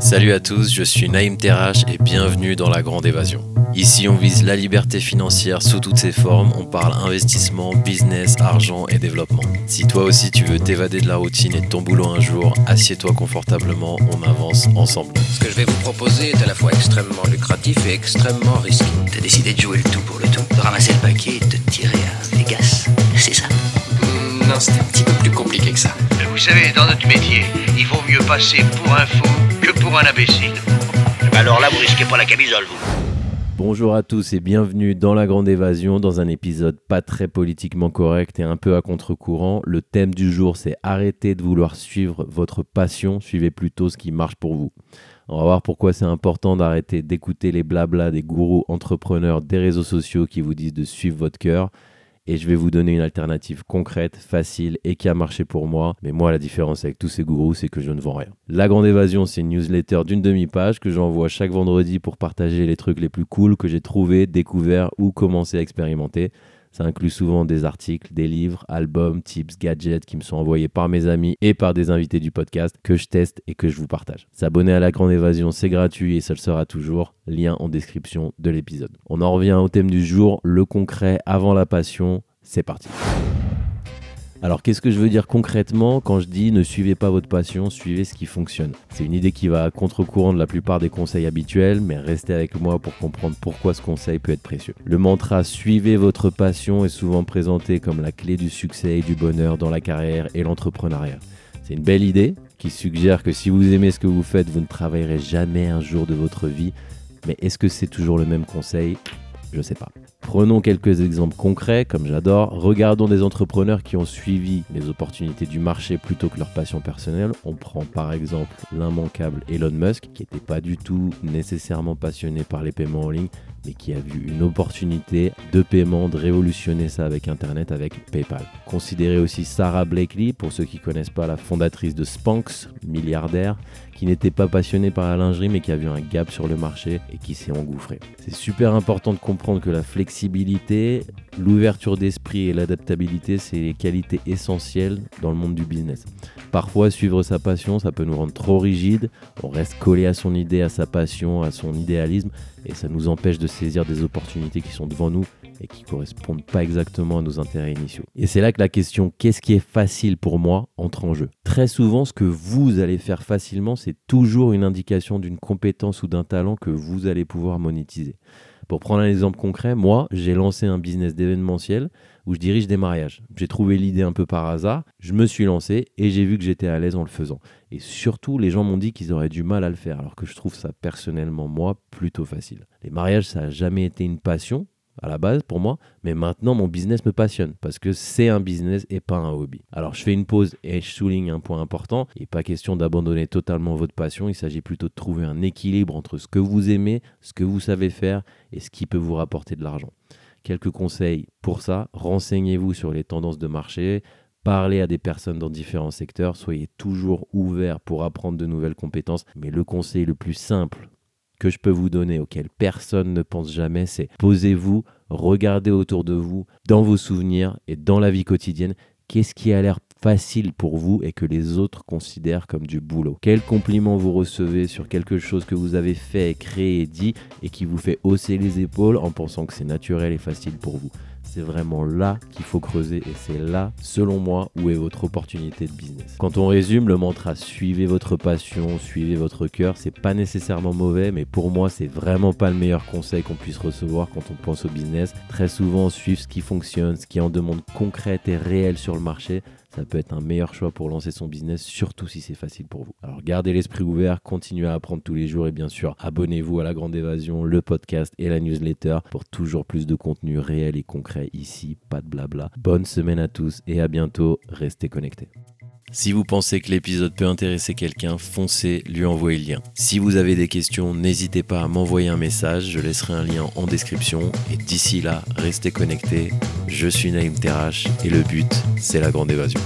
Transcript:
Salut à tous, je suis Naïm Terrache et bienvenue dans la Grande Évasion. Ici, on vise la liberté financière sous toutes ses formes. On parle investissement, business, argent et développement. Si toi aussi tu veux t'évader de la routine et de ton boulot un jour, assieds-toi confortablement, on avance ensemble. Ce que je vais vous proposer est à la fois extrêmement lucratif et extrêmement risqué. T'as décidé de jouer le tout pour le tout, de ramasser le paquet et de te tirer à Vegas, c'est ça? Hmm, non, c'était un petit peu plus compliqué que ça. Savez, dans notre métier, il vaut mieux passer pour un fou que pour un imbécile. Alors là, vous risquez pas la camisole, vous. Bonjour à tous et bienvenue dans la Grande Évasion, dans un épisode pas très politiquement correct et un peu à contre-courant. Le thème du jour, c'est arrêtez de vouloir suivre votre passion, suivez plutôt ce qui marche pour vous. On va voir pourquoi c'est important d'arrêter d'écouter les blablas des gourous entrepreneurs des réseaux sociaux qui vous disent de suivre votre cœur. Et je vais vous donner une alternative concrète, facile et qui a marché pour moi. Mais moi, la différence avec tous ces gourous, c'est que je ne vends rien. La Grande Évasion, c'est une newsletter d'une demi-page que j'envoie chaque vendredi pour partager les trucs les plus cool que j'ai trouvés, découverts ou commencé à expérimenter. Ça inclut souvent des articles, des livres, albums, tips, gadgets qui me sont envoyés par mes amis et par des invités du podcast que je teste et que je vous partage. S'abonner à la Grande Évasion, c'est gratuit et ça le sera toujours. Lien en description de l'épisode. On en revient au thème du jour, le concret avant la passion. C'est parti. Alors qu'est-ce que je veux dire concrètement quand je dis ne suivez pas votre passion, suivez ce qui fonctionne? C'est une idée qui va à contre-courant de la plupart des conseils habituels, mais restez avec moi pour comprendre pourquoi ce conseil peut être précieux. Le mantra suivez votre passion est souvent présenté comme la clé du succès et du bonheur dans la carrière et l'entrepreneuriat. C'est une belle idée qui suggère que si vous aimez ce que vous faites, vous ne travaillerez jamais un jour de votre vie. Mais est-ce que c'est toujours le même conseil? Je sais pas. Prenons quelques exemples concrets, comme j'adore. Regardons des entrepreneurs qui ont suivi les opportunités du marché plutôt que leur passion personnelle. On prend par exemple l'immanquable Elon Musk, qui n'était pas du tout nécessairement passionné par les paiements en ligne, mais qui a vu une opportunité de paiement, de révolutionner ça avec Internet, avec PayPal. Considérez aussi Sarah Blakely, pour ceux qui ne connaissent pas, la fondatrice de Spanx, milliardaire, qui n'était pas passionnée par la lingerie, mais qui a vu un gap sur le marché et qui s'est engouffré. C'est super important de comprendre que la flexibilité, l'ouverture d'esprit et l'adaptabilité, c'est les qualités essentielles dans le monde du business. Parfois, suivre sa passion, ça peut nous rendre trop rigide, on reste collé à son idée, à sa passion, à son idéalisme, et ça nous empêche de saisir des opportunités qui sont devant nous et qui correspondent pas exactement à nos intérêts initiaux. Et c'est là que la question qu'est-ce qui est facile pour moi entre en jeu. Très souvent, ce que vous allez faire facilement, c'est toujours une indication d'une compétence ou d'un talent que vous allez pouvoir monétiser. Pour prendre un exemple concret, moi, j'ai lancé un business d'événementiel où je dirige des mariages. J'ai trouvé l'idée un peu par hasard, je me suis lancé et j'ai vu que j'étais à l'aise en le faisant. Et surtout, les gens m'ont dit qu'ils auraient du mal à le faire, alors que je trouve ça personnellement, moi, plutôt facile. Les mariages, ça n'a jamais été une passion, à la base pour moi, mais maintenant mon business me passionne parce que c'est un business et pas un hobby. Alors je fais une pause et je souligne un point important. Il n'est pas question d'abandonner totalement votre passion, il s'agit plutôt de trouver un équilibre entre ce que vous aimez, ce que vous savez faire et ce qui peut vous rapporter de l'argent. Quelques conseils pour ça, renseignez-vous sur les tendances de marché, Parlez à des personnes dans différents secteurs, soyez toujours ouvert pour apprendre de nouvelles compétences, mais le conseil le plus simple que je peux vous donner, auquel personne ne pense jamais, c'est posez-vous, regardez autour de vous, dans vos souvenirs et dans la vie quotidienne, qu'est-ce qui a l'air facile pour vous et que les autres considèrent comme du boulot? Quel compliment vous recevez sur quelque chose que vous avez fait, créé dit et qui vous fait hausser les épaules en pensant que c'est naturel et facile pour vous? C'est vraiment là qu'il faut creuser et c'est là, selon moi, où est votre opportunité de business. Quand on résume, le mantra suivez votre passion, suivez votre cœur, c'est pas nécessairement mauvais, mais pour moi, c'est vraiment pas le meilleur conseil qu'on puisse recevoir quand on pense au business. Très souvent, suivre ce qui fonctionne, ce qui en demande concrète et réelle sur le marché, ça peut être un meilleur choix pour lancer son business, surtout si c'est facile pour vous. Alors gardez l'esprit ouvert, continuez à apprendre tous les jours et bien sûr, abonnez-vous à la Grande Évasion, le podcast et la newsletter pour toujours plus de contenu réel et ici, pas de blabla. Bonne semaine à tous et à bientôt, restez connectés. Si vous pensez que l'épisode peut intéresser quelqu'un, foncez, lui envoyez le lien. Si vous avez des questions, n'hésitez pas à m'envoyer un message, je laisserai un lien en description. Et d'ici là, restez connectés. Je suis Naïm Terrache et le but, c'est la grande évasion.